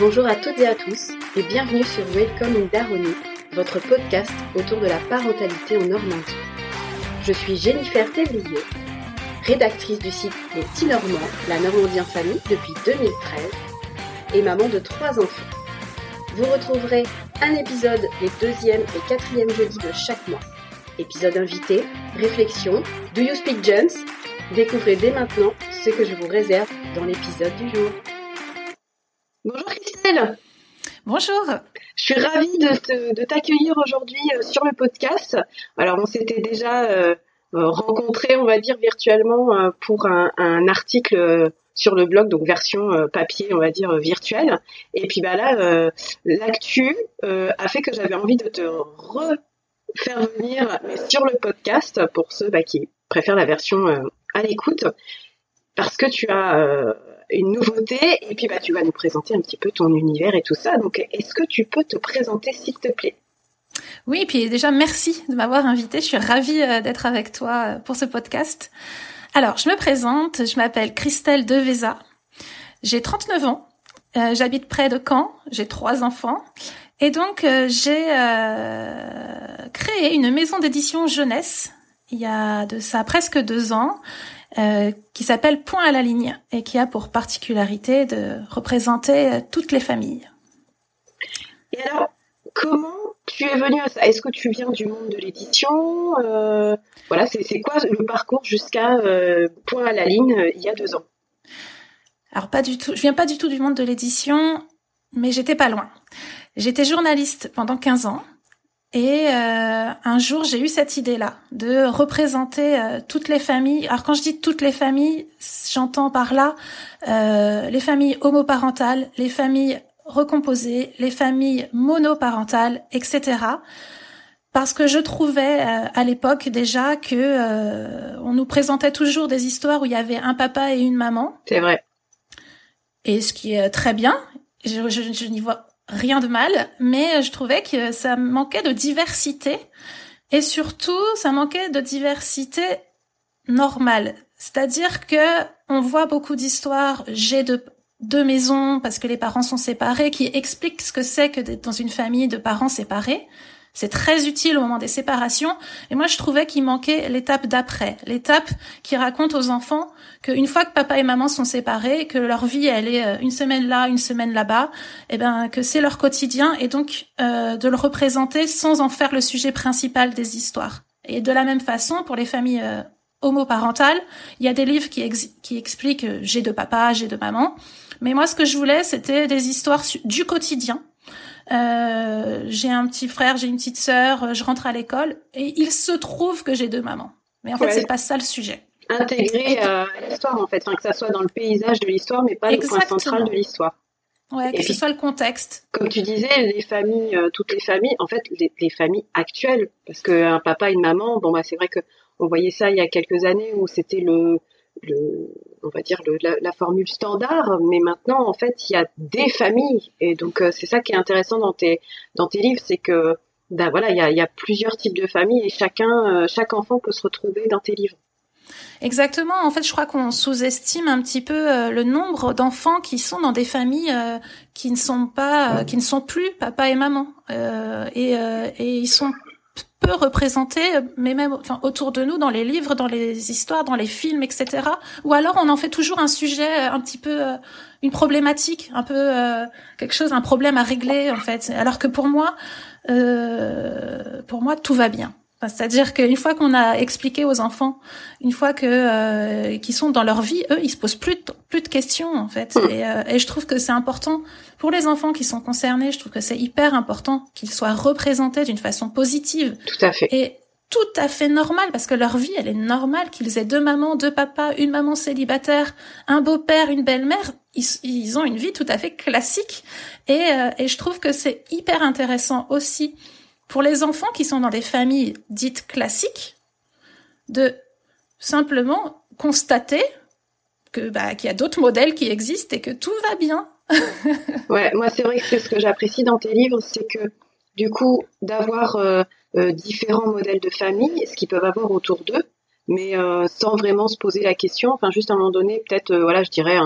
Bonjour à toutes et à tous et bienvenue sur Welcome in votre podcast autour de la parentalité en Normandie. Je suis Jennifer Thévrier, rédactrice du site Les Petits Normands, la Normandie en famille depuis 2013 et maman de trois enfants. Vous retrouverez un épisode les deuxième et quatrième jeudis de chaque mois. Épisode invité, réflexion, Do You Speak Jones Découvrez dès maintenant ce que je vous réserve dans l'épisode du jour. Bonjour Bonjour Je suis ravie de, t'accueillir aujourd'hui euh, sur le podcast. Alors on s'était déjà euh, euh, rencontrés, on va dire, virtuellement pour un, article sur le blog, donc version papier, on va dire, virtuelle. Et puis bah là, l'actu a fait que j'avais envie de te refaire venir sur le podcast pour ceux bah, qui préfèrent la version à l'écoute parce que tu as une nouveauté et puis bah, tu vas nous présenter un petit peu ton univers et tout ça. Donc, est-ce que tu peux te présenter, s'il te plaît? Oui, et puis déjà, merci de m'avoir invité. Je suis ravie euh, d'être avec toi euh, pour ce podcast. Alors, je me présente, je m'appelle Christelle Deveza. J'ai 39 ans. J'habite près de Caen. J'ai trois enfants. Et donc, j'ai créé une maison d'édition jeunesse il y a de ça presque deux ans, euh, qui s'appelle Point à la ligne et qui a pour particularité de représenter euh, toutes les familles. Et alors, comment tu es venue à ça? Est-ce que tu viens du monde de l'édition? Euh, Voilà, c'est quoi le parcours jusqu'à Point à la ligne il y a deux ans? Alors pas du tout. Je viens pas du tout du monde de l'édition, mais j'étais pas loin. J'étais journaliste pendant 15 ans. Et euh, un jour, j'ai eu cette idée-là de représenter euh, toutes les familles. Alors quand je dis toutes les familles, j'entends par là euh, les familles homoparentales, les familles recomposées, les familles monoparentales, etc. Parce que je trouvais à l'époque déjà que on nous présentait toujours des histoires où il y avait un papa et une maman. C'est vrai. Et ce qui est très bien, je, je, je n'y vois rien de mal, mais je trouvais que ça manquait de diversité et surtout ça manquait de diversité normale. C'est-à-dire que on voit beaucoup d'histoires, j'ai de deux maisons parce que les parents sont séparés, qui expliquent ce que c'est que d'être dans une famille de parents séparés. C'est très utile au moment des séparations. Et moi, je trouvais qu'il manquait l'étape d'après, l'étape qui raconte aux enfants qu'une fois que papa et maman sont séparés, que leur vie elle est euh, une semaine là, une semaine là-bas, et eh ben que c'est leur quotidien et donc euh, de le représenter sans en faire le sujet principal des histoires. Et de la même façon pour les familles euh, homoparentales, il y a des livres qui, qui expliquent j'ai de papa, j'ai de maman. Mais moi, ce que je voulais, c'était des histoires du quotidien euh, j'ai un petit frère, j'ai une petite sœur, euh, je rentre à l'école et il se trouve que j'ai deux mamans. Mais en fait, c'est pas ça le sujet. Intégrer à l'histoire en fait, que ça soit dans le paysage de l'histoire, mais pas le point central de l'histoire. Ouais, que ce soit le contexte. Comme tu disais, les familles, euh, toutes les familles, en fait, les, familles actuelles, parce qu'un papa, une maman, bon bah c'est vrai que on voyait ça il y a quelques années où c'était le le, on va dire le, la, formule standard, mais maintenant en fait il y a des familles et donc euh, c'est ça qui est intéressant dans tes dans tes livres, c'est que ben voilà il y a, y a, plusieurs types de familles et chacun euh, chaque enfant peut se retrouver dans tes livres. Exactement. En fait, je crois qu'on sous-estime un petit peu euh, le nombre d'enfants qui sont dans des familles qui ne sont pas, qui ne sont plus papa et maman, et, et ils sont peu représentés, mais même autour de nous, dans les livres, dans les histoires, dans les films, etc. Ou alors on en fait toujours un sujet euh, un petit peu, euh, une problématique, un peu euh, quelque chose, un problème à régler en fait. Alors que pour moi, pour moi, tout va bien. C'est-à-dire qu'une fois qu'on a expliqué aux enfants, une fois que euh, qu'ils sont dans leur vie, eux, ils se posent plus de, plus de questions en fait. Hmm. Et, euh, et, je trouve que c'est important pour les enfants qui sont concernés. Je trouve que c'est hyper important qu'ils soient représentés d'une façon positive. Tout à fait. Et tout à fait normal parce que leur vie, elle est normale qu'ils aient deux mamans, deux papas, une maman célibataire, un beau-père, une belle-mère. Ils, ils, ont une vie tout à fait classique. Et, euh, et je trouve que c'est hyper intéressant aussi pour les enfants qui sont dans des familles dites classiques, de simplement constater que bah, qu'il y a d'autres modèles qui existent et que tout va bien. ouais, moi c'est vrai que ce que j'apprécie dans tes livres, c'est que du coup d'avoir euh, euh, différents modèles de famille, ce qu'ils peuvent avoir autour d'eux, mais euh, sans vraiment se poser la question. Enfin, juste à un moment donné, peut-être, voilà, je dirais,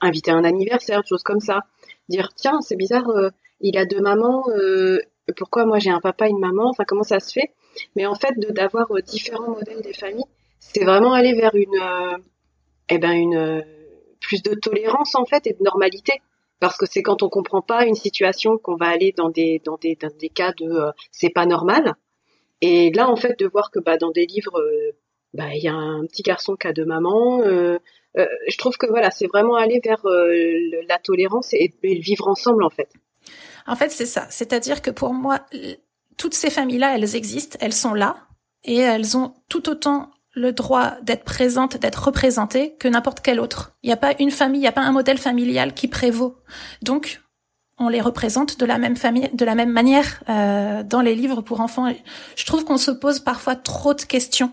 inviter un anniversaire, chose comme ça. dire tiens c'est bizarre, il a deux mamans, pourquoi moi j'ai un papa et une maman, enfin comment ça se fait. Mais en fait d'avoir différents modèles des familles, c'est vraiment aller vers une, eh ben une plus de tolérance en fait et de normalité. Parce que c'est quand on comprend pas une situation qu'on va aller dans des dans des dans des cas de c'est pas normal. Et là en fait de voir que bah dans des livres bah il y a un petit garçon qui a deux mamans euh, euh, je trouve que voilà c'est vraiment aller vers euh, la tolérance et, le vivre ensemble en fait en fait c'est ça c'est-à-dire que pour moi toutes ces familles là elles existent elles sont là et elles ont tout autant le droit d'être présentes, d'être représentées que n'importe quelle autre. Il n'y a pas une famille, il n'y a pas un modèle familial qui prévaut. Donc, on les représente de la même famille, de la même manière euh, dans les livres pour enfants. Je trouve qu'on se pose parfois trop de questions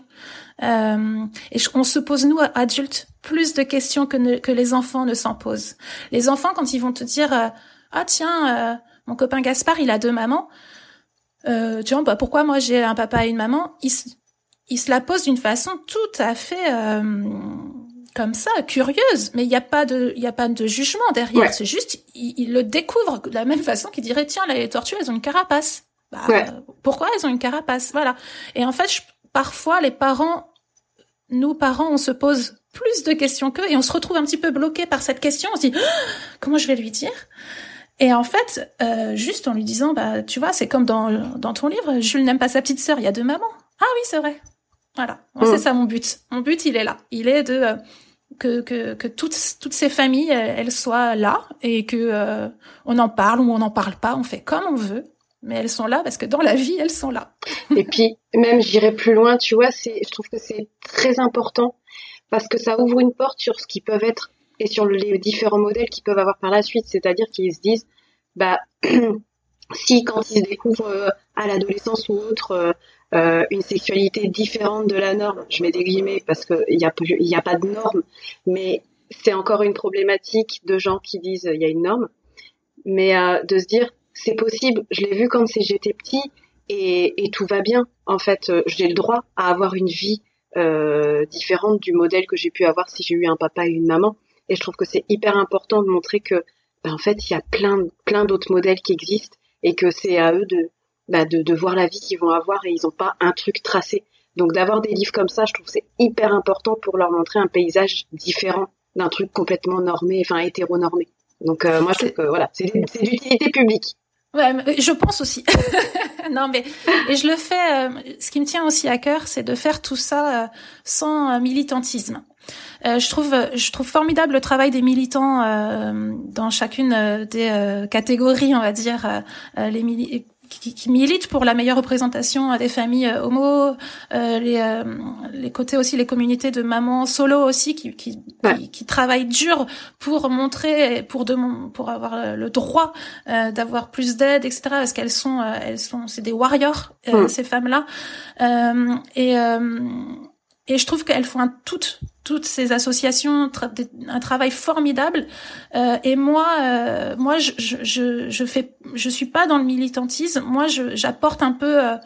euh, et on se pose nous adultes plus de questions que, les enfants ne s'en posent. Les enfants quand ils vont te dire euh, ah tiens mon copain Gaspard il a deux mamans, euh, tiens bah pourquoi moi j'ai un papa et une maman, ils, ils se la posent d'une façon tout à fait comme ça, curieuse, mais il n'y a pas de, il y a pas de jugement derrière. C'est juste, il, le découvre de la même façon qu'il dirait tiens, les tortues, elles ont une carapace. Bah, pourquoi elles ont une carapace? Voilà. Et en fait, parfois, les parents, nous parents, on se pose plus de questions qu'eux et on se retrouve un petit peu bloqué par cette question. On se dit comment je vais lui dire? Et en fait, euh, juste en lui disant, bah, tu vois, c'est comme dans, dans ton livre, Jules n'aime pas sa petite sœur, il y a deux mamans. Ah oui, c'est vrai. Voilà, c'est mm. ça mon but. Mon but, il est là. Il est de euh, que, que, que toutes, toutes ces familles, elles, soient là et que euh, on en parle ou on n'en parle pas, on fait comme on veut, mais elles sont là parce que dans la vie, elles sont là. et puis, même, j'irai plus loin, tu vois, c'est, je trouve que c'est très important parce que ça ouvre une porte sur ce qui peuvent être et sur les différents modèles qu'ils peuvent avoir par la suite, c'est-à-dire qu'ils se disent, bah, si quand ils découvrent euh, à l'adolescence ou autre, euh, une sexualité différente de la norme. Je mets des guillemets parce qu'il n'y a, a pas de norme, mais c'est encore une problématique de gens qui disent il y a une norme. Mais euh, de se dire c'est possible, je l'ai vu quand j'étais petit et, tout va bien. En fait, euh, j'ai le droit à avoir une vie euh, différente du modèle que j'ai pu avoir si j'ai eu un papa et une maman. Et je trouve que c'est hyper important de montrer que, ben, en fait, il y a plein, plein d'autres modèles qui existent et que c'est à eux de, bah, de, de, voir la vie qu'ils vont avoir et ils n'ont pas un truc tracé. Donc d'avoir des livres comme ça, je trouve c'est hyper important pour leur montrer un paysage différent d'un truc complètement normé, enfin hétéronormé. Donc euh, moi je trouve que voilà, c'est d'utilité publique. Ouais, je pense aussi. non, mais et je le fais. Euh, ce qui me tient aussi à cœur, c'est de faire tout ça euh, sans militantisme. Je trouve, je trouve formidable le travail des militants dans chacune des catégories, on va dire, les militants qui, qui, milite pour la meilleure représentation des familles euh, homo, euh, les, euh, les côtés aussi les communautés de mamans solo aussi qui qui, qui, travaillent dur pour montrer pour de, pour avoir le droit euh, d'avoir plus d'aide etc parce qu'elles sont elles sont c'est des warriors ces femmes là et et je trouve qu'elles font un, toutes, toutes ces associations un travail formidable. Euh, et moi, euh, moi, je, je, je, fais, je suis pas dans le militantisme. Moi, j'apporte un peu euh,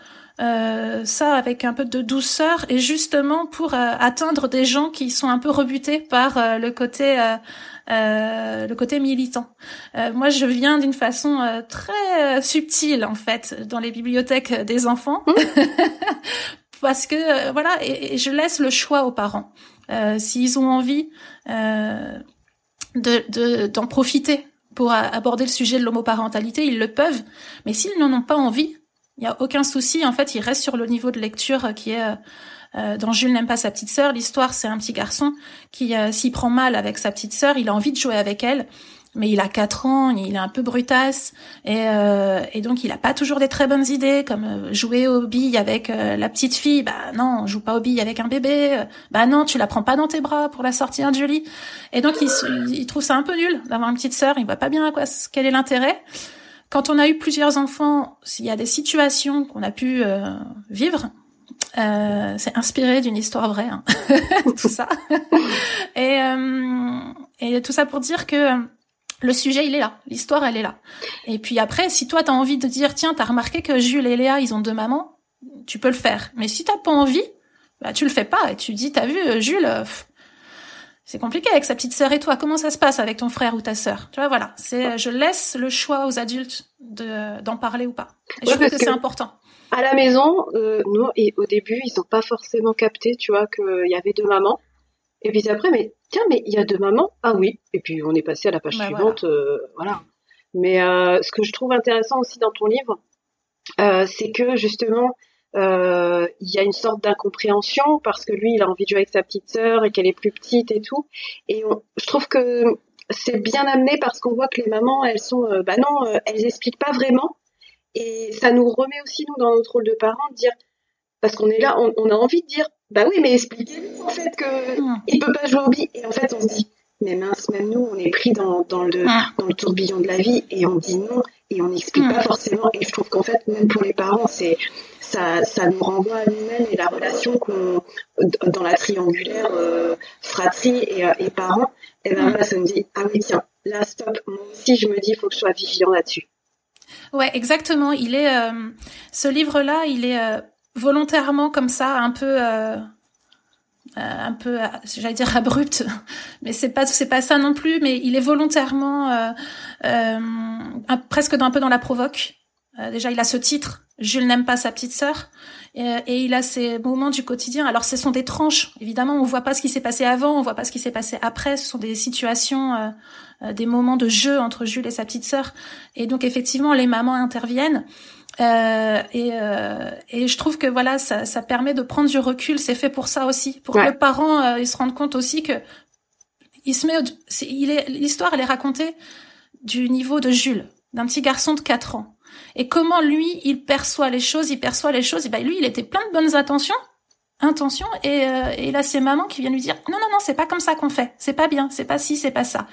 euh, ça avec un peu de douceur et justement pour euh, atteindre des gens qui sont un peu rebutés par euh, le côté le côté militant. moi, je viens d'une façon très subtile en fait dans les bibliothèques des enfants mmh. parce que euh, voilà, et, je laisse le choix aux parents. Euh, S'ils ont envie euh, de d'en profiter pour aborder le sujet de l'homoparentalité, ils le peuvent. Mais s'ils n'en ont pas envie, il n'y a aucun souci. En fait, ils restent sur le niveau de lecture qui est dans Jules n'aime pas sa petite sœur. L'histoire, c'est un petit garçon qui s'y prend mal avec sa petite sœur. Il a envie de jouer avec elle mais il a quatre ans, il est un peu brutasse et, euh, et donc il a pas toujours des très bonnes idées comme euh, jouer aux billes avec euh, la petite fille. Bah non, on joue pas aux billes avec un bébé. Bah non, tu la prends pas dans tes bras pour la sortir du lit. Et donc il, il trouve ça un peu nul d'avoir une petite sœur. Il voit pas bien à quoi quel est l'intérêt. Quand on a eu plusieurs enfants, s'il y a des situations qu'on a pu vivre, euh, c'est inspiré d'une histoire vraie, hein. tout ça. et, et tout ça pour dire que le sujet il est là, l'histoire elle est là. Et puis après, si toi t'as envie de dire tiens t'as remarqué que Jules et Léa ils ont deux mamans, tu peux le faire. Mais si t'as pas envie, bah tu le fais pas et tu dis t'as vu euh, Jules, euh, c'est compliqué avec sa petite sœur et toi. Comment ça se passe avec ton frère ou ta sœur? Tu vois, voilà. C'est, je laisse le choix aux adultes de d'en parler ou pas. Et je trouve que, c'est important. À la maison, euh, nous, et au début, ils n'ont pas forcément capté, tu vois, qu'il y avait deux mamans. Et puis après, mais tiens, mais il y a deux mamans. Ah oui. Et puis on est passé à la page bah, suivante. Euh, voilà. Mais euh, ce que je trouve intéressant aussi dans ton livre, euh, c'est que justement, il y a une sorte d'incompréhension parce que lui, il a envie de jouer avec sa petite sœur et qu'elle est plus petite et tout. Et je trouve que c'est bien amené parce qu'on voit que les mamans, elles sont, bah non, elles expliquent pas vraiment. Et ça nous remet aussi nous dans notre rôle de parents de dire, parce qu'on est là, on, on, a envie de dire, bah oui, mais expliquez-lui en fait que mmh. il peut pas jouer au billes. Et en fait, on se dit, mais mince, même nous, on est pris dans, dans, le, mmh. dans le tourbillon de la vie et on dit non et on n'explique mmh. pas forcément. Et je trouve qu'en fait, même pour les parents, c'est ça, ça nous renvoie à nous-mêmes et la relation qu'on dans la triangulaire euh, fratrie et, euh, et, parents. Et ben là, ça me dit ah oui tiens, là stop. Moi aussi, je me dis il faut que je sois vigilant là-dessus. Ouais, exactement. Il est euh, ce livre-là, il est euh, volontairement comme ça, un peu. Euh, un peu j'allais dire abrupt mais c'est pas c'est pas ça non plus mais il est volontairement euh, euh, presque un peu dans la provoque euh, déjà, il a ce titre, Jules n'aime pas sa petite sœur, et, il a ces moments du quotidien. Alors, ce sont des tranches. Évidemment, on voit pas ce qui s'est passé avant, on voit pas ce qui s'est passé après. Ce sont des situations, euh, euh des moments de jeu entre Jules et sa petite sœur. Et donc, effectivement, les mamans interviennent. Euh, et, euh, et, je trouve que voilà, ça, ça, permet de prendre du recul. C'est fait pour ça aussi, pour que le parent euh, il se rende compte aussi que il se met, il est l'histoire, elle est racontée du niveau de Jules, d'un petit garçon de 4 ans et comment lui, il perçoit les choses, il perçoit les choses. Et ben lui, il était plein de bonnes intentions, intentions, et, euh, et là c'est maman qui vient lui dire non non non, c'est pas comme ça qu'on fait, c'est pas bien, c'est pas ci, c'est pas ça.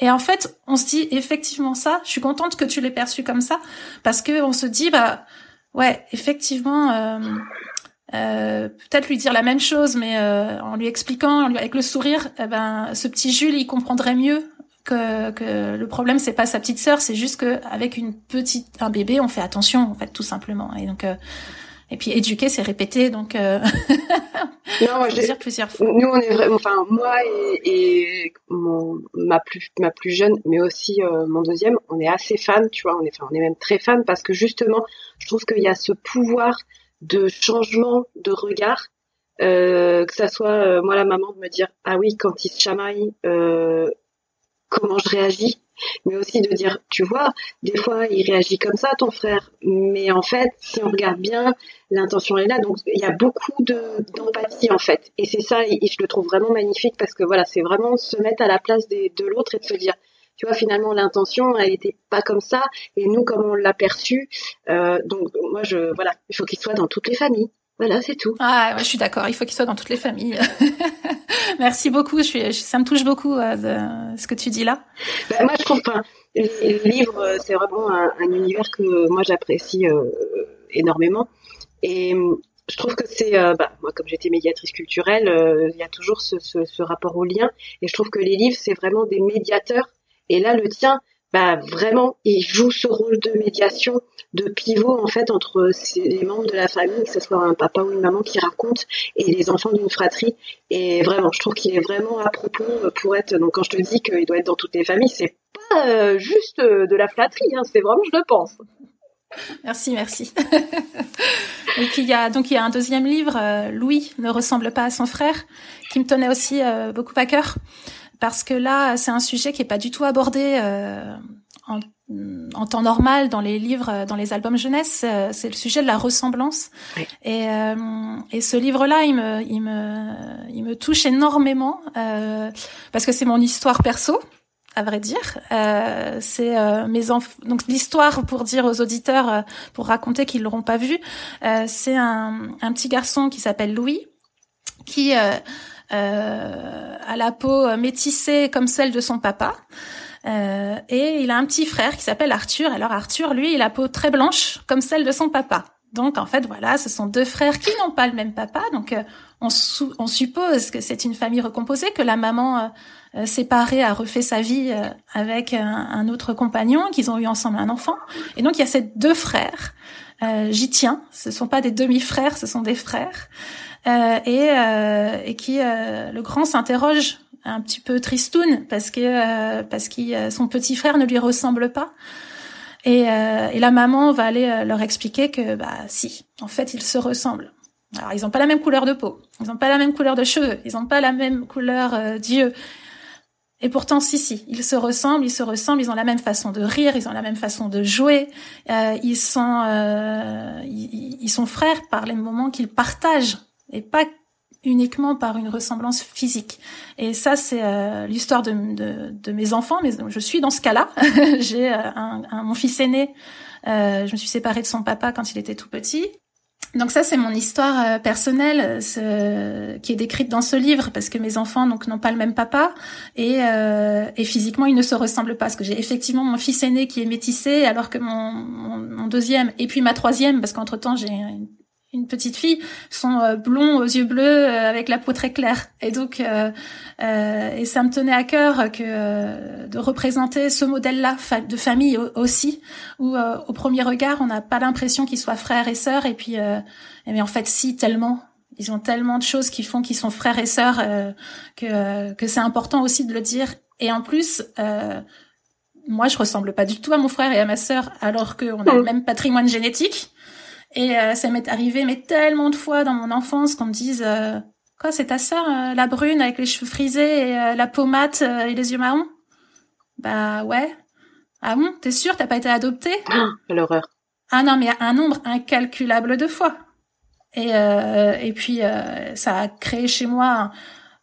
Et en fait, on se dit effectivement ça. Je suis contente que tu l'aies perçu comme ça parce que on se dit bah ouais effectivement. Euh, euh, peut-être lui dire la même chose, mais euh, en lui expliquant, avec le sourire, eh ben, ce petit Jules, il comprendrait mieux que, que le problème c'est pas sa petite sœur, c'est juste que avec une petite un bébé, on fait attention en fait tout simplement. Et donc euh, et puis éduquer, c'est répéter, donc euh... non, moi, dire plusieurs fois. Nous, on est vraiment, enfin moi et, et mon, ma plus ma plus jeune, mais aussi euh, mon deuxième, on est assez fans, tu vois, on est, enfin, on est même très fans parce que justement, je trouve qu'il y a ce pouvoir de changement de regard euh, que ça soit euh, moi la maman de me dire ah oui quand il se chamaille euh, comment je réagis, mais aussi de dire, tu vois, des fois il réagit comme ça, ton frère, mais en fait, si on regarde bien, l'intention est là, donc il y a beaucoup d'empathie en fait, et c'est ça, et je le trouve vraiment magnifique parce que voilà, c'est vraiment se mettre à la place de l'autre et de se dire, tu vois, finalement, l'intention, elle était pas comme ça, et nous, comme on l'a perçu, euh, donc moi, je, voilà, il faut qu'il soit dans toutes les familles. Voilà, c'est tout. Ah, je suis d'accord. Il faut qu'il soit dans toutes les familles. Merci beaucoup. Je suis, ça me touche beaucoup euh, de, ce que tu dis là. Bah, moi, je trouve que le livre, euh, c'est vraiment un, un, univers que moi j'apprécie euh, énormément. Et euh, je trouve que c'est, euh, bah, moi, comme j'étais médiatrice culturelle, il y a toujours ce, ce, ce rapport au lien. Et je trouve que les livres, c'est vraiment des médiateurs. Et là, le tien, bah, vraiment, il joue ce rôle de médiation, de pivot en fait entre les membres de la famille, que ce soit un papa ou une maman qui raconte, et les enfants d'une fratrie. Et vraiment, je trouve qu'il est vraiment à propos pour être. Donc quand je te dis qu'il doit être dans toutes les familles, c'est pas euh, juste de la flatterie, hein, c'est vraiment, je le pense. Merci, merci. et il y a donc il y a un deuxième livre, euh, Louis ne ressemble pas à son frère, qui me tenait aussi euh, beaucoup à cœur parce que là, c'est un sujet qui est pas du tout abordé euh, en, en, temps normal dans les livres, dans les albums jeunesse. Euh, c'est le sujet de la ressemblance. Oui. Et, euh, et ce livre-là, il me, il me, il me touche énormément euh, parce que c'est mon histoire perso à vrai dire. Euh, c'est euh, mes enfants. Donc l'histoire, pour dire aux auditeurs, euh, pour raconter qu'ils l'auront pas vu, euh, c'est un, un, petit garçon qui s'appelle Louis, qui euh, à la peau métissée comme celle de son papa. Euh, et il a un petit frère qui s'appelle Arthur. Alors Arthur, lui, il a peau très blanche comme celle de son papa. Donc en fait, voilà, ce sont deux frères qui n'ont pas le même papa. Donc euh, on, suppose que c'est une famille recomposée, que la maman euh, euh séparée a refait sa vie euh, avec un, un, autre compagnon, qu'ils ont eu ensemble un enfant. Et donc il y a ces deux frères. J'y tiens. Ce sont pas des demi-frères, ce sont des frères. Euh, et, euh, et, qui euh, le grand s'interroge un petit peu tristoun parce que parce que son petit frère ne lui ressemble pas. Et, et la maman va aller leur expliquer que bah si, en fait, ils se ressemblent. Alors ils n'ont pas la même couleur de peau, ils n'ont pas la même couleur de cheveux, ils n'ont pas la même couleur d'yeux. Et pourtant, si, si, ils se ressemblent, ils se ressemblent, ils ont la même façon de rire, ils ont la même façon de jouer, euh, ils sont, euh, ils, sont frères par les moments qu'ils partagent et pas uniquement par une ressemblance physique. Et ça, c'est euh, l'histoire de, de, de, mes enfants. Mais je suis dans ce cas-là. J'ai euh, un, un, mon fils aîné. Euh, je me suis séparée de son papa quand il était tout petit. Donc ça, c'est mon histoire euh, personnelle qui est décrite dans ce livre parce que mes enfants donc n'ont pas le même papa et, euh, et physiquement ils ne se ressemblent pas. Parce que j'ai effectivement mon fils aîné qui est métissé alors que mon, mon, deuxième et puis ma troisième parce qu'entre temps j'ai une petite fille sont euh, blonds aux yeux bleus euh, avec la peau très claire. Et donc euh, euh, et ça me tenait à cœur que de représenter ce modèle-là de famille aussi où au premier regard on n'a pas l'impression qu'ils soient frères et sœurs. Et puis mais en fait si tellement. Ils ont tellement de choses qui font qu'ils sont frères et sœurs que que c'est important aussi de le dire. Et en plus moi je ressemble pas du tout à mon frère et à ma sœur alors qu'on a le même patrimoine génétique et euh, ça m'est arrivé mais tellement de fois dans mon enfance qu'on me dise euh, quoi c'est ta sœur euh, la brune avec les cheveux frisés et la peau mate et les yeux marrons? Bah ouais. Ah bon? T'es sûre? T'as pas été adoptée? Ah, L'horreur. Ah non mais un nombre incalculable de fois. Et et puis ça a créé chez moi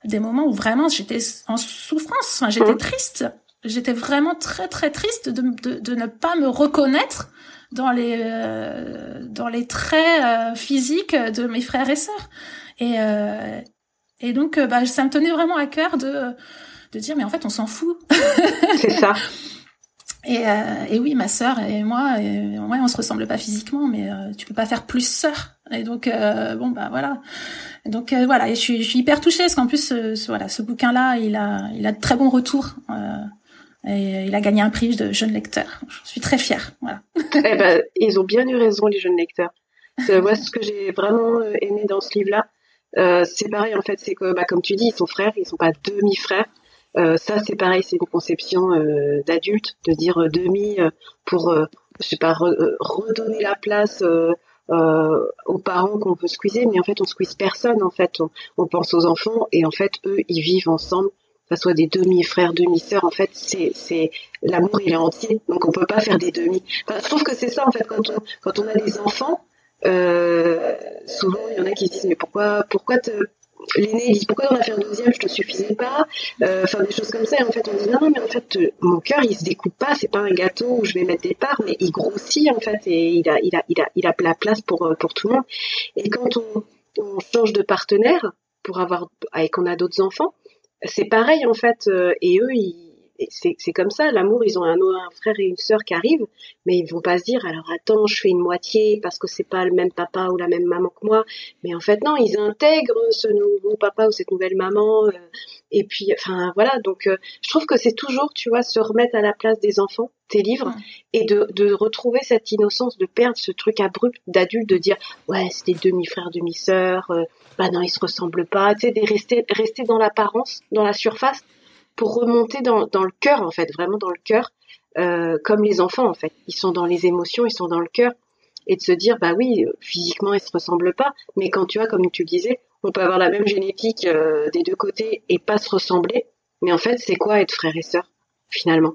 des moments où vraiment j'étais en souffrance, enfin, j'étais mmh. triste. J'étais vraiment très très triste de, de, de ne pas me reconnaître dans les euh, dans les traits euh, physiques de mes frères et sœurs. Et euh, et donc bah ça me tenait vraiment à cœur de de dire mais en fait on s'en fout. C'est ça. Et, et oui, ma sœur et moi, et, ouais, on se ressemble pas physiquement, mais tu peux pas faire plus sœur. Et donc bon bah voilà. Donc voilà, et je suis, je suis hyper touchée parce qu'en plus ce, voilà, ce bouquin-là, il a il a de très bons retours. Et euh, il a gagné un prix de jeune lecteur. Je suis très fière. Eh ben, ils ont bien eu raison, les jeunes lecteurs. Moi, ce que j'ai vraiment euh, aimé dans ce livre-là, euh, c'est pareil en fait, c'est que, bah, comme tu dis, ils sont frères, ils sont pas demi-frères. Euh, ça, c'est pareil, c'est une conception euh, d'adulte de dire euh, demi pour, je sais pas, redonner la place aux parents qu'on veut squeezer, mais en fait, on squeeze personne. En fait, on pense aux enfants et en fait, eux, ils vivent ensemble soit des demi-frères, demi-sœurs, en fait, c'est, l'amour, il est entier. Donc, on peut pas faire des demi. Enfin, je trouve que c'est ça, en fait, quand on, a des enfants, euh, souvent, il y en a qui se disent, mais pourquoi, pourquoi te, l'aîné dit pourquoi on a fait un deuxième? Je te suffisais pas. Euh, enfin des choses comme ça. Et en fait on dit non mais en fait mon cœur il se découpe pas. C'est pas un gâteau où je vais mettre des parts mais il grossit en fait et il a il a il a il a la place pour euh, pour tout le monde. Et quand on, on change de partenaire pour avoir et qu'on a d'autres enfants c'est pareil en fait. Euh, et eux, c'est comme ça. L'amour, ils ont un, un, frère et une sœur qui arrivent, mais ils vont pas se dire alors attends, je fais une moitié parce que c'est pas le même papa ou la même maman que moi. Mais en fait non, ils intègrent ce nouveau papa ou cette nouvelle maman. Euh, et puis enfin voilà. Donc euh, je trouve que c'est toujours, tu vois, se remettre à la place des enfants, tes livres, et de, de retrouver cette innocence, de perdre ce truc abrupt d'adulte de dire ouais c'est des demi frères, demi sœurs bah non, ils se ressemblent pas, tu sais, de rester, rester dans l'apparence, dans la surface, pour remonter dans, le cœur, en fait, vraiment dans le cœur, euh, comme les enfants, en fait. Ils sont dans les émotions, ils sont dans le cœur, et de se dire, bah oui, physiquement, ils se ressemblent pas, mais quand tu vois, comme tu disais, on peut avoir la même génétique euh, des deux côtés et pas se ressembler, mais en fait, c'est quoi être frère et sœur, finalement?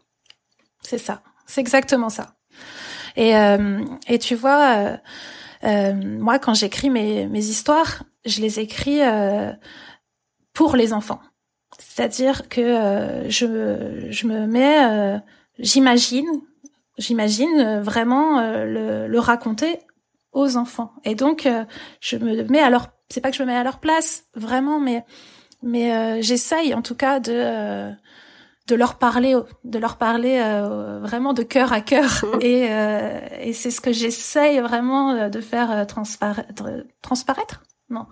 C'est ça, c'est exactement ça. Et, euh, et tu vois, euh, euh, moi, quand j'écris mes, histoires, je les écris euh, pour les enfants. C'est-à-dire que euh, je, je me mets, euh, j'imagine, j'imagine vraiment le, le, raconter aux enfants. Et donc, je me mets à leur, c'est pas que je me mets à leur place, vraiment, mais mais j'essaye en tout cas de de leur parler, de leur parler euh, vraiment de cœur à cœur. Et, euh, et c'est ce que j'essaye vraiment de faire transparaître. transparaître non.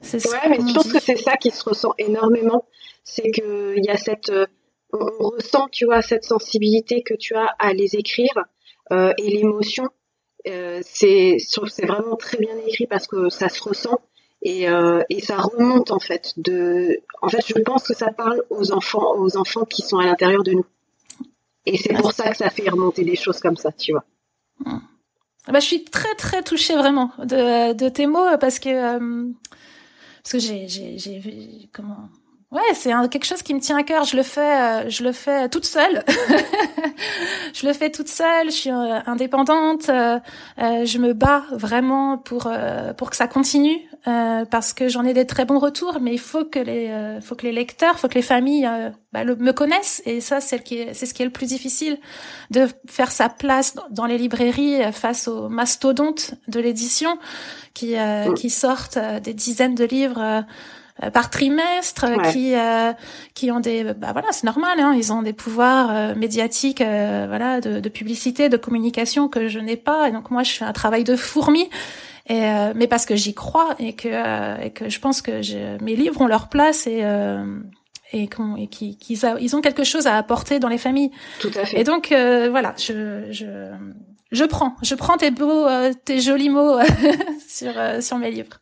C'est ouais, mais je pense que c'est ça qui se ressent énormément. C'est que il y a cette, euh, on ressent, tu vois, cette sensibilité que tu as à les écrire euh, et l'émotion. Euh, c'est, vraiment très bien écrit parce que ça se ressent. Et, euh, et ça remonte en fait de. En fait, je pense que ça parle aux enfants, aux enfants qui sont à l'intérieur de nous. Et c'est pour ça que ça fait remonter des choses comme ça, tu vois. Bah, je suis très très touchée vraiment de, de tes mots parce que parce que j'ai j'ai j'ai comment Ouais, c'est quelque chose qui me tient à cœur. Je le fais, euh, je le fais toute seule. je le fais toute seule. Je suis euh, indépendante. Euh, je me bats vraiment pour pour que ça continue parce que j'en ai des très bons retours. Mais il faut que les faut que les lecteurs, faut que les familles bah, me connaissent. Et ça, c'est c'est ce qui est le plus difficile de faire sa place dans les librairies face aux mastodontes de l'édition qui qui sortent des dizaines de livres euh, par trimestre qui euh, qui ont des bah voilà c'est normal hein, ils ont des pouvoirs euh, médiatiques voilà de, de, publicité de communication que je n'ai pas et donc moi je fais un travail de fourmi et mais parce que j'y crois et que et que je pense que je, mes livres ont leur place et et qu'ils ils ont quelque chose à apporter dans les familles. Tout à fait. Et donc voilà, je, je je prends, je prends tes beaux, tes jolis mots sur sur mes livres.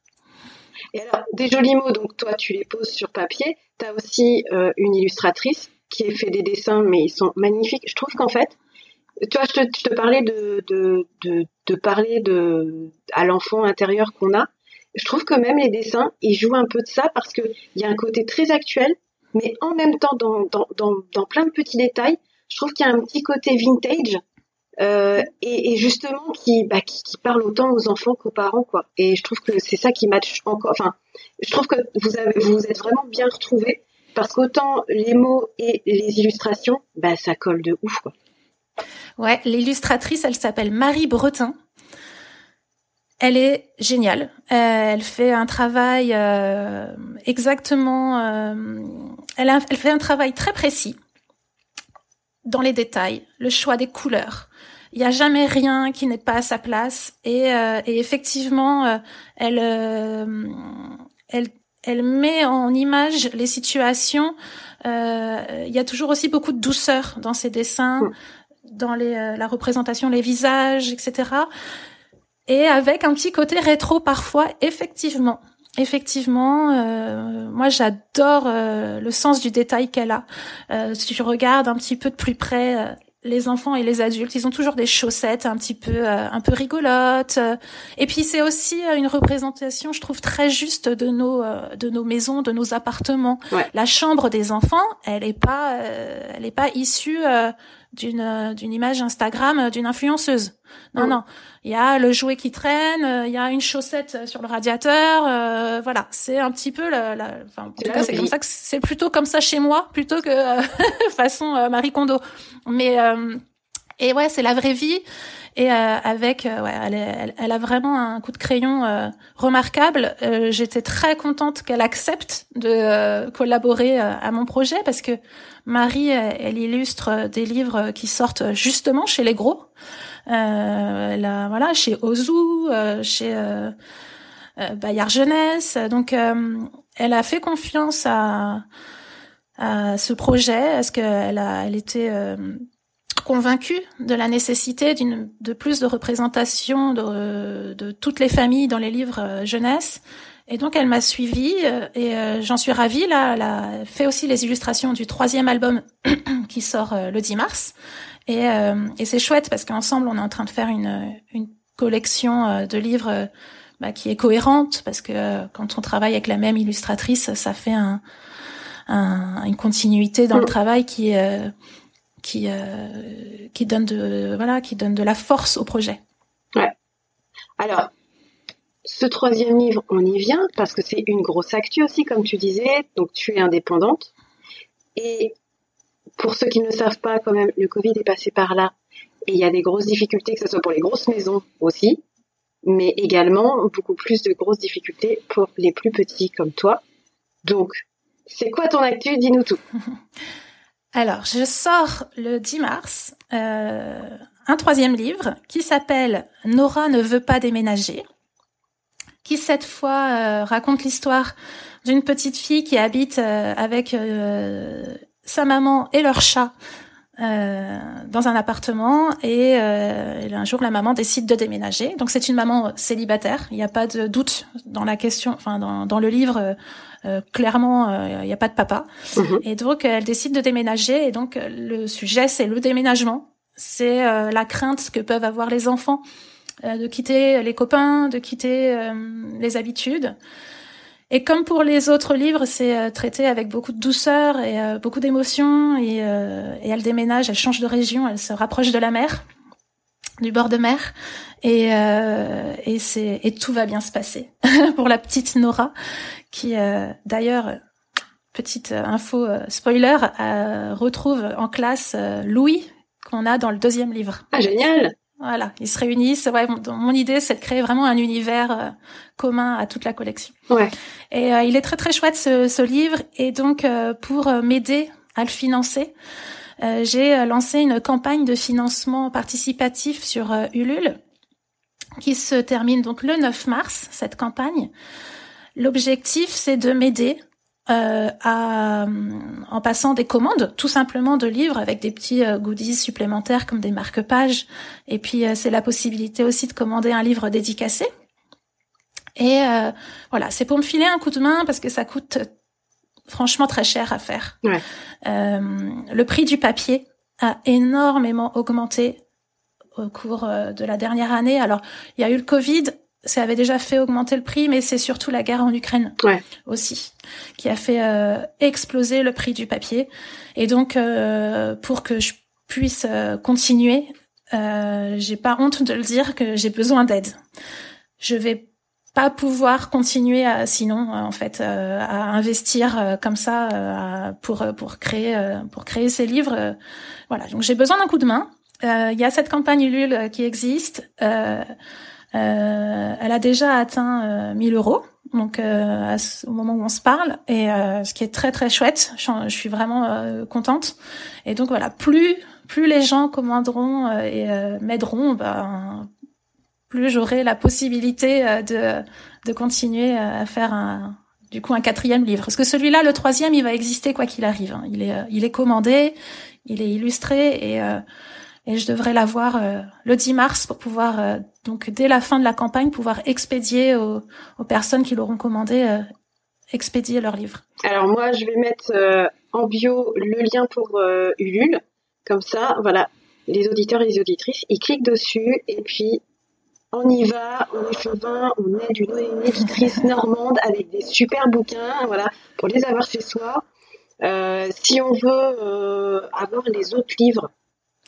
Et alors, des jolis mots, donc toi, tu les poses sur papier. Tu as aussi euh, une illustratrice qui a fait des dessins, mais ils sont magnifiques. Je trouve qu'en fait, tu vois, je te, je te parlais de, de, de, de, parler de, à l'enfant intérieur qu'on a. Je trouve que même les dessins, ils jouent un peu de ça parce qu'il y a un côté très actuel, mais en même temps, dans, dans, dans, dans plein de petits détails, je trouve qu'il y a un petit côté vintage euh, et, et, justement qui, bah, qui, qui, parle autant aux enfants qu'aux parents quoi. Et je trouve que c'est ça qui match encore. Enfin, je trouve que vous avez vous, êtes vraiment bien retrouvés parce qu'autant les mots et les illustrations, bah ça colle de ouf quoi. Ouais, l'illustratrice, elle s'appelle Marie Bretin. Elle est géniale. Euh, elle fait un travail euh, exactement. Euh, elle, a, elle fait un travail très précis dans les détails, le choix des couleurs, il n'y a jamais rien qui n'est pas à sa place et, euh, et effectivement euh, elle, euh, elle elle met en image les situations. Il y a toujours aussi beaucoup de douceur dans ses dessins, mm. dans les, la représentation, les visages, etc. Et avec un petit côté rétro parfois, effectivement. Effectivement, euh, moi j'adore le sens du détail qu'elle a. Euh, si je regarde un petit peu de plus près les enfants et les adultes, ils ont toujours des chaussettes un petit peu euh, un peu rigolotes. Et puis c'est aussi euh, une représentation, je trouve très juste de nos euh, de nos maisons, de nos appartements. La chambre des enfants, elle est pas elle est pas issue d'une d'une image Instagram d'une influenceuse. Non non, il y a le jouet qui traîne, il y a une chaussette sur le radiateur, voilà, c'est un petit peu la, la enfin en tout cas c'est comme ça que c'est plutôt comme ça chez moi plutôt que façon Marie Kondo. Mais et ouais, c'est la vraie vie. Et euh, avec, ouais, elle, elle, a vraiment un coup de crayon euh, remarquable. Euh, j'étais très contente qu'elle accepte de collaborer à mon projet parce que Marie, elle, illustre des livres qui sortent justement chez les gros. elle a, voilà, chez Ozu, chez Bayard Jeunesse. Donc, elle a fait confiance à, à ce projet. Est-ce qu'elle a, elle était convaincue de la nécessité d'une de plus de représentation de, de, toutes les familles dans les livres euh, jeunesse. Et donc elle m'a suivie euh, et euh, j'en suis ravie. Là, elle a fait aussi les illustrations du troisième album qui sort le 10 mars. Et, et c'est chouette parce qu'ensemble on est en train de faire une, une collection de livres bah, qui est cohérente parce que quand on travaille avec la même illustratrice, ça fait un, un, une continuité dans le mm. travail qui est qui euh, qui donne de voilà qui donne de la force au projet. Ouais. Alors ce troisième livre, on y vient parce que c'est une grosse actu aussi, comme tu disais. Donc tu es indépendante et pour ceux qui ne savent pas, quand même, le Covid est passé par là et il y a des grosses difficultés, que ce soit pour les grosses maisons aussi, mais également beaucoup plus de grosses difficultés pour les plus petits comme toi. Donc, c'est quoi ton actu? Dis-nous tout. Alors, je sors le 10 mars euh, un troisième livre qui s'appelle Nora ne veut pas déménager, qui cette fois euh, raconte l'histoire d'une petite fille qui habite euh, avec sa maman et leur chat euh, dans un appartement et, euh, un jour la maman décide de déménager. Donc c'est une maman célibataire. Il n'y a pas de doute dans la question. Enfin dans, dans le livre, euh, clairement euh, il n'y a pas de papa. Mhm. Et donc elle décide de déménager. Et donc le sujet c'est le déménagement. C'est la crainte que peuvent avoir les enfants de quitter les copains, de quitter les habitudes. Et comme pour les autres livres, c'est euh, traité avec beaucoup de douceur et euh, beaucoup d'émotion. Et, euh, et, elle déménage, elle change de région, elle se rapproche de la mer, du bord de mer. Et, et, c'est, et tout va bien se passer pour la petite Nora, qui d'ailleurs, petite info spoiler, retrouve en classe Louis qu'on a dans le deuxième livre. Ah génial voilà, ils se réunissent. Ouais, mon, idée, c'est de créer vraiment un univers euh, commun à toute la collection. Ouais. Et euh, il est très très chouette ce, ce livre. Et donc, euh, pour m'aider à le financer, j'ai lancé une campagne de financement participatif sur Ulule, qui se termine donc le 9 mars. Cette campagne. L'objectif, c'est de m'aider euh, à, en passant des commandes, tout simplement de livres avec des petits euh, goodies supplémentaires comme des marque-pages. Et puis euh, c'est la possibilité aussi de commander un livre dédicacé. Et euh, voilà, c'est pour me filer un coup de main parce que ça coûte franchement très cher à faire. Ouais. le prix du papier a énormément augmenté au cours de la dernière année. Alors, il y a eu le Covid, ça avait déjà fait augmenter le prix, mais c'est surtout la guerre en Ukraine aussi qui a fait euh, exploser le prix du papier. Et donc, euh, pour que je puisse euh, continuer, j'ai pas honte de le dire que j'ai besoin d'aide. Je vais pas pouvoir continuer à, sinon en fait à investir comme ça pour pour créer pour créer ces livres voilà donc j'ai besoin d'un coup de main il y a cette campagne Ulule qui existe euh, elle a déjà atteint 1000 euh, euros, donc euh, au moment où on se parle, et ce qui est très très chouette. Je, suis vraiment contente. Et donc voilà, plus plus les gens commanderont et m'aideront, ben, plus j'aurai la possibilité de de continuer à faire un du coup un quatrième livre. Parce que celui-là, le troisième, il va exister quoi qu'il arrive. Hein. Il est il est commandé, il est illustré et et je devrais l'avoir euh, le 10 mars pour pouvoir euh, donc dès la fin de la campagne pouvoir expédier aux, personnes qui l'auront commandé euh, expédier leur livre. Alors moi je vais mettre en bio le lien pour Ulule comme ça voilà les auditeurs et les auditrices ils cliquent dessus et puis on y va, on est chauvin, on aide une, éditrice normande avec des super bouquins, voilà, pour les avoir chez soi. si on veut avoir les autres livres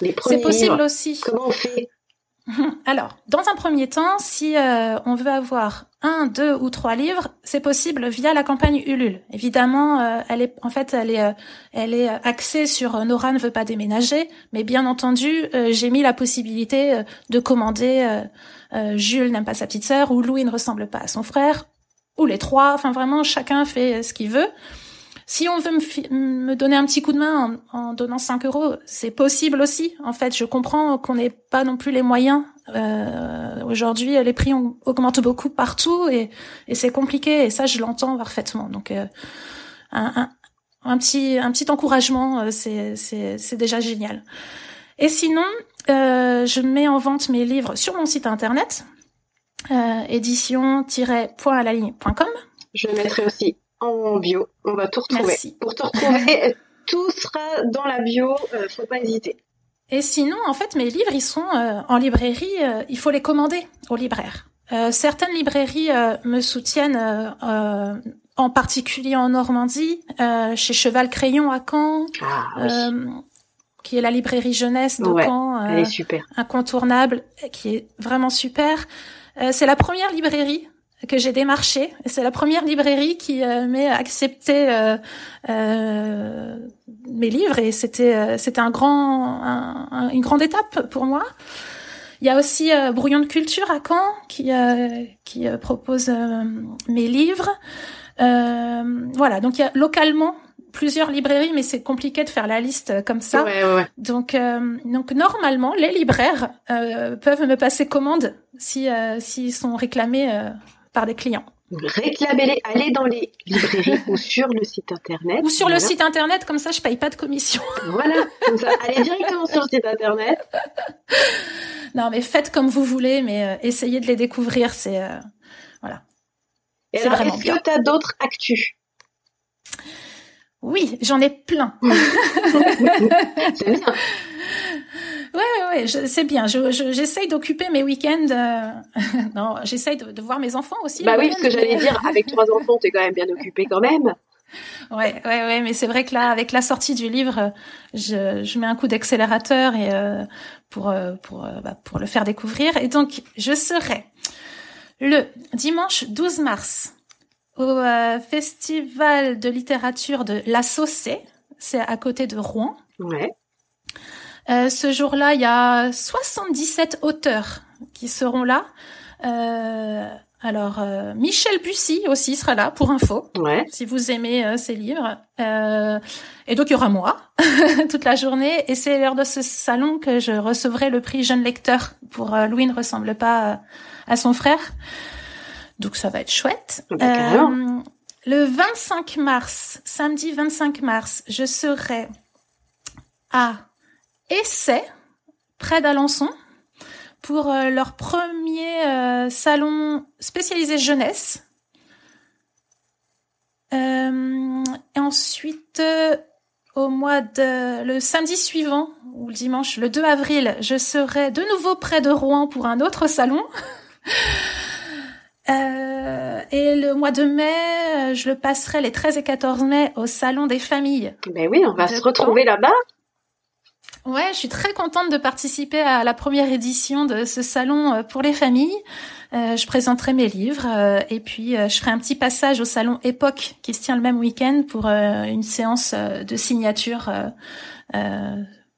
c'est possible aussi. Comment on fait? Alors, dans un premier temps, si euh, on veut avoir un, deux ou trois livres, c'est possible via la campagne Ulule. Évidemment, euh, elle est en fait, elle est, euh, elle est axée sur Nora ne veut pas déménager, mais bien entendu, j'ai mis la possibilité de commander Jules n'aime pas sa petite sœur ou Louis ne ressemble pas à son frère ou les trois. Enfin, vraiment, chacun fait ce qu'il veut. Si on veut me, me, donner un petit coup de main en, en donnant 5 euros, c'est possible aussi. En fait, je comprends qu'on n'ait pas non plus les moyens. Euh, Aujourd'hui, les prix augmentent beaucoup partout et, et c'est compliqué. Et ça, je l'entends parfaitement. Donc, euh, un, un, un, petit, un petit encouragement, euh, c'est déjà génial. Et sinon, euh, je mets en vente mes livres sur mon site internet, euh, édition-point-à-la-ligne.com. Je mettrai aussi en bio. On va tout retrouver. Pour te retrouver, tout sera dans la bio. Euh, faut pas hésiter. Et sinon, en fait, mes livres, ils sont euh, en librairie. Euh, il faut les commander aux libraires. certaines librairies me soutiennent, en particulier en Normandie, chez Cheval Crayon à Caen, ah, qui est la librairie jeunesse de Caen, elle est super. incontournable, qui est vraiment super. c'est la première librairie que j'ai démarché. C'est la première librairie qui euh, m'ait accepté euh, euh, mes livres et c'était euh, c'était un grand un, une grande étape pour moi. Il y a aussi Brouillon de culture à Caen qui qui propose mes livres. voilà, donc il y a localement plusieurs librairies, mais c'est compliqué de faire la liste comme ça. Ouais, ouais. Donc, donc normalement, les libraires peuvent me passer commande si s'ils sont réclamés par des clients. réclamez-les, allez dans les librairies ou sur le site internet. Ou sur le site internet, comme ça je paye pas de commission. Voilà, comme ça, allez directement sur le site internet. Non, mais faites comme vous voulez, mais euh, essayez de les découvrir, c'est euh, voilà. Et alors, est-ce que tu as d'autres actus? Oui, j'en ai plein. c'est bien. Ouais, c'est bien. J'essaye je, d'occuper mes week-ends. Euh... non, j'essaye de, de, voir mes enfants aussi. Bah oui, ce que j'allais dire, avec trois enfants, t'es quand même bien occupé quand même. Ouais, ouais, ouais, mais c'est vrai que là, avec la sortie du livre, je, je mets un coup d'accélérateur et euh, pour euh, pour bah, pour le faire découvrir. Et donc, je serai le dimanche 12 mars au euh, festival de littérature de La Saucée, c'est à côté de Rouen. Ouais. Euh, ce jour-là, il y a 77 auteurs qui seront là. Euh, alors, euh, Michel Bussy aussi sera là pour info, ouais. si vous aimez euh, ses livres. Euh, et donc, il y aura moi toute la journée. Et c'est lors de ce salon que je recevrai le prix jeune lecteur pour Louis ne ressemble pas à son frère. Donc, ça va être chouette. Le 25 mars, samedi 25 mars, je serai à Essai, près d'Alençon, pour euh, leur premier euh, salon spécialisé jeunesse. Euh, et ensuite, au mois de le samedi suivant ou le dimanche, le 2 avril, je serai de nouveau près de Rouen pour un autre salon. Euh, et le mois de mai, je le passerai les 13 et 14 mai au salon des familles. Ben oui, on va se retrouver là-bas. Ouais, je suis très contente de participer à la première édition de ce salon euh, pour les familles. Euh, je présenterai mes livres euh, et puis je ferai un petit passage au salon Époque qui se tient le même week-end pour une séance de signature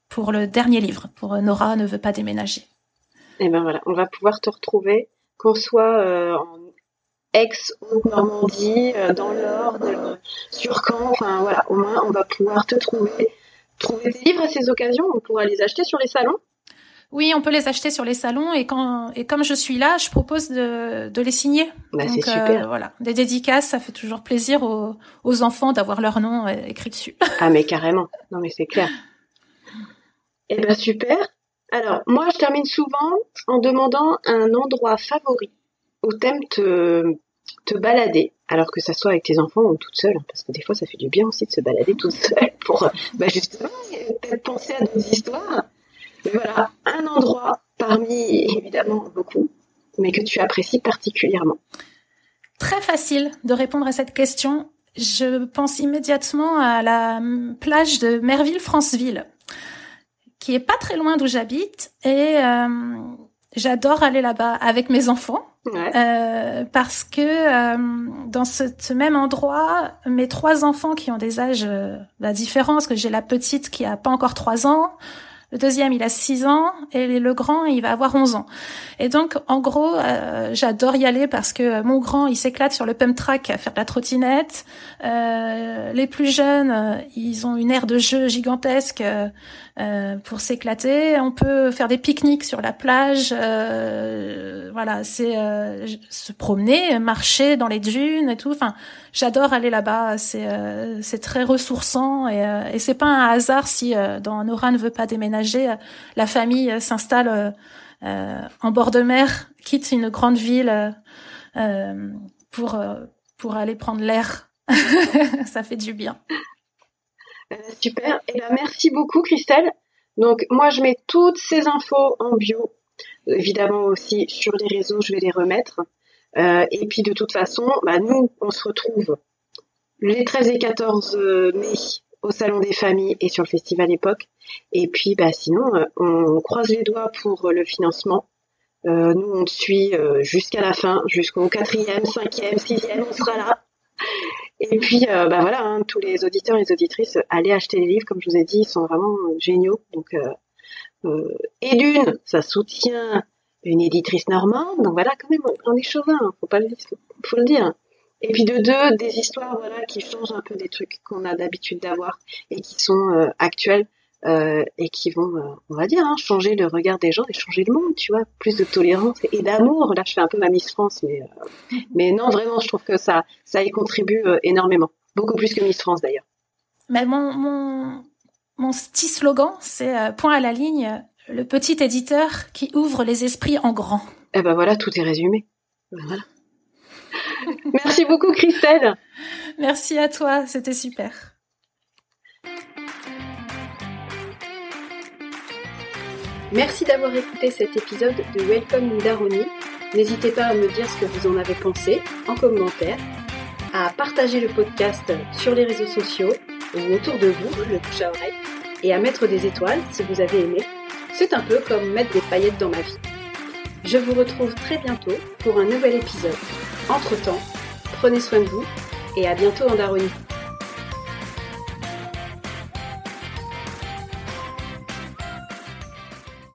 pour le dernier livre, pour Nora ne veut pas déménager. Et ben voilà, on va pouvoir te retrouver, qu'on soit en ex Normandie, dans l'Ordre, sur Caen, enfin voilà, au moins on va pouvoir te trouver trouver des livres à ces occasions On pourra les acheter sur les salons oui, on peut les acheter sur les salons et quand et comme je suis là, je propose de, de les signer. Bah, c'est super. Euh, voilà, des dédicaces, ça fait toujours plaisir aux, aux enfants d'avoir leur nom euh, écrit dessus. ah mais carrément. Non mais c'est clair. Eh ben super. Alors moi, je termine souvent en demandant un endroit favori où t'aimes te te balader, alors que ça soit avec tes enfants ou toute seule, hein, parce que des fois ça fait du bien aussi de se balader toute seule pour bah, justement peut-être penser à d'autres histoires. Voilà, un endroit parmi évidemment beaucoup, mais que tu apprécies particulièrement. Très facile de répondre à cette question. Je pense immédiatement à la plage de Merville-Franceville, qui est pas très loin d'où j'habite, et euh, j'adore aller là-bas avec mes enfants Ouais. Euh, parce que euh, dans ce, ce, même endroit, mes trois enfants qui ont des âges euh, bah, différents, parce que j'ai la petite qui a pas encore trois ans, le deuxième, il a 6 ans et le grand, il va avoir 11 ans. Et donc, en gros, euh, j'adore y aller parce que mon grand, il s'éclate sur le pump track à faire de la trottinette. Euh, les plus jeunes, euh, ils ont une aire de jeu gigantesque euh, pour s'éclater. On peut faire des pique-niques sur la plage. Euh, voilà, c'est se promener, marcher dans les dunes et tout. Enfin, j'adore aller là-bas. C'est c'est très ressourçant et, et c'est pas un hasard si dans Nora ne veut pas déménager la famille s'installe euh, en bord de mer, quitte une grande ville euh, pour euh, pour aller prendre l'air. Ça fait du bien. super. Et ben, merci beaucoup, Christelle. Donc moi, je mets toutes ces infos en bio. Évidemment aussi sur les réseaux, je vais les remettre. et puis de toute façon, bah, nous, on se retrouve les 13 et 14 mai au Salon des Familles et sur le Festival Époque. Et puis, bah, sinon, euh, on croise les doigts pour euh, le financement. Euh, nous, on te suit euh, jusqu'à la fin, jusqu'au quatrième, cinquième, sixième, on sera là. Et puis, euh, bah voilà, hein, tous les auditeurs et les auditrices, allez acheter les livres, comme je vous ai dit, ils sont vraiment géniaux. Donc, et d'une, ça soutient une éditrice normande. Donc voilà, quand même, on est chauvin, hein, faut pas le, faut le dire. Et puis de deux, des histoires voilà qui changent un peu des trucs qu'on a d'habitude d'avoir et qui sont euh, actuelles. euh, et qui vont, euh, on va dire, hein, changer le regard des gens et changer le monde, tu vois, plus de tolérance et d'amour. Là, je fais un peu ma Miss France, mais euh, mais non, vraiment, je trouve que ça ça y contribue énormément, beaucoup plus que Miss France d'ailleurs. Mais mon mon mon petit slogan, c'est point à la ligne, le petit éditeur qui ouvre les esprits en grand. Eh ben voilà, tout est résumé. Voilà. Merci beaucoup, Christelle. Merci à toi, c'était super. Merci d'avoir écouté cet épisode de Welcome Daroni. N'hésitez pas à me dire ce que vous en avez pensé en commentaire, à partager le podcast sur les réseaux sociaux ou autour de vous, le bouche à oreille, et à mettre des étoiles si vous avez aimé. C'est un peu comme mettre des paillettes dans ma vie. Je vous retrouve très bientôt pour un nouvel épisode. Entre-temps, prenez soin de vous et à bientôt en Daronie.